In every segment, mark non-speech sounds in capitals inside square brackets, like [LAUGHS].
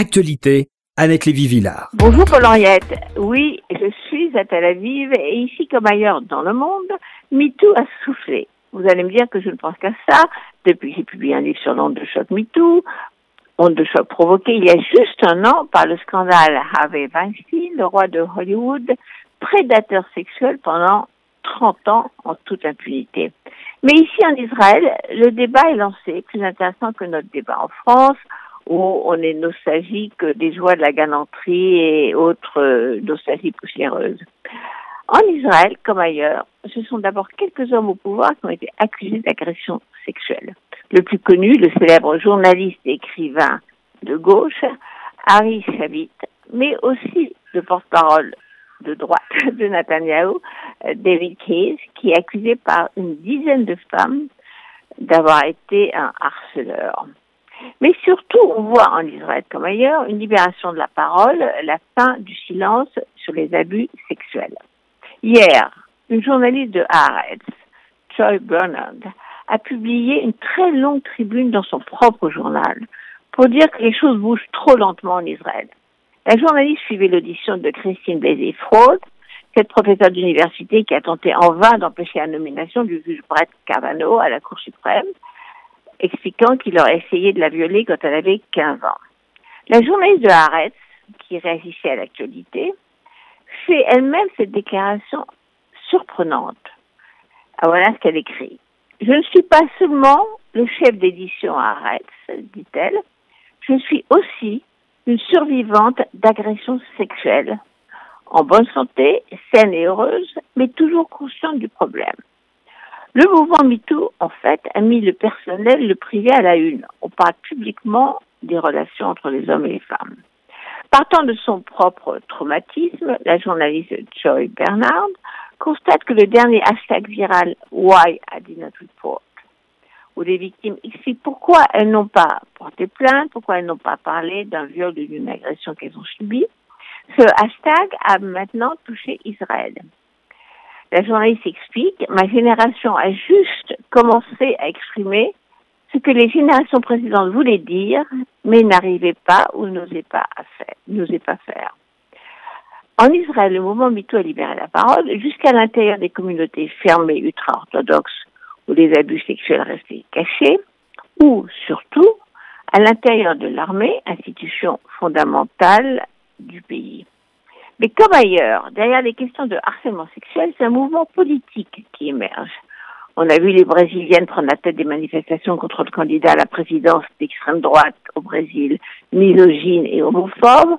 Actualité, Annette Lévy-Villard. Bonjour Paul-Henriette. Oui, je suis à Tel Aviv et ici comme ailleurs dans le monde, MeToo a soufflé. Vous allez me dire que je ne pense qu'à ça depuis que j'ai publié un livre sur l'onde de choc MeToo, onde de choc provoquée il y a juste un an par le scandale Harvey Weinstein, le roi de Hollywood, prédateur sexuel pendant 30 ans en toute impunité. Mais ici en Israël, le débat est lancé, plus intéressant que notre débat en France, où on est nostalgique des joies de la galanterie et autres euh, nostalgies poussiéreuses. En Israël, comme ailleurs, ce sont d'abord quelques hommes au pouvoir qui ont été accusés d'agression sexuelle. Le plus connu, le célèbre journaliste et écrivain de gauche, Harry Shavit, mais aussi le porte-parole de droite [LAUGHS] de Netanyahu, David Case, qui est accusé par une dizaine de femmes d'avoir été un harceleur. Mais surtout, on voit en Israël comme ailleurs une libération de la parole, la fin du silence sur les abus sexuels. Hier, une journaliste de Haaretz, Joy Bernard, a publié une très longue tribune dans son propre journal pour dire que les choses bougent trop lentement en Israël. La journaliste suivait l'audition de Christine Blasey-Fraud, cette professeure d'université qui a tenté en vain d'empêcher la nomination du juge Brett Kavanaugh à la Cour suprême, expliquant qu'il aurait essayé de la violer quand elle avait 15 ans. La journaliste de Haaretz, qui réagissait à l'actualité, fait elle-même cette déclaration surprenante. Ah, voilà ce qu'elle écrit. Je ne suis pas seulement le chef d'édition à dit-elle, je suis aussi une survivante d'agressions sexuelles, en bonne santé, saine et heureuse, mais toujours consciente du problème. Le mouvement MeToo, en fait, a mis le personnel, le privé à la une. On parle publiquement des relations entre les hommes et les femmes. Partant de son propre traumatisme, la journaliste Joy Bernard constate que le dernier hashtag viral Why I did not report, où les victimes expliquent pourquoi elles n'ont pas porté plainte, pourquoi elles n'ont pas parlé d'un viol ou d'une agression qu'elles ont subie, ce hashtag a maintenant touché Israël. La journaliste explique, ma génération a juste commencé à exprimer ce que les générations précédentes voulaient dire, mais n'arrivaient pas ou n'osaient pas, faire. En Israël, le mouvement MeToo a libéré la parole jusqu'à l'intérieur des communautés fermées ultra-orthodoxes où les abus sexuels restaient cachés, ou surtout à l'intérieur de l'armée, institution fondamentale du pays. Mais comme ailleurs, derrière les questions de harcèlement sexuel, c'est un mouvement politique qui émerge. On a vu les Brésiliennes prendre la tête des manifestations contre le candidat à la présidence d'extrême droite au Brésil, misogyne et homophobe.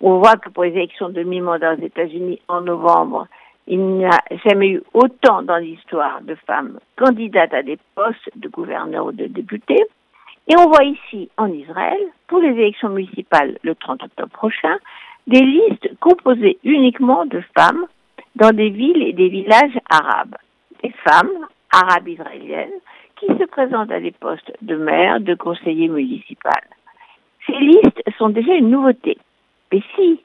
On voit que pour les élections de mi-mandat aux États-Unis en novembre, il n'y a jamais eu autant dans l'histoire de femmes candidates à des postes de gouverneur ou de députés. Et on voit ici, en Israël, pour les élections municipales le 30 octobre prochain, des listes composées uniquement de femmes dans des villes et des villages arabes. Des femmes arabes israéliennes qui se présentent à des postes de maire, de conseiller municipal. Ces listes sont déjà une nouveauté. Mais si,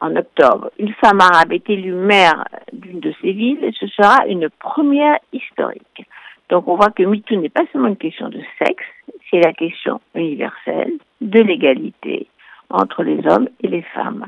en octobre, une femme arabe est élue maire d'une de ces villes, ce sera une première historique. Donc on voit que MeToo n'est pas seulement une question de sexe, c'est la question universelle de l'égalité entre les hommes et les femmes.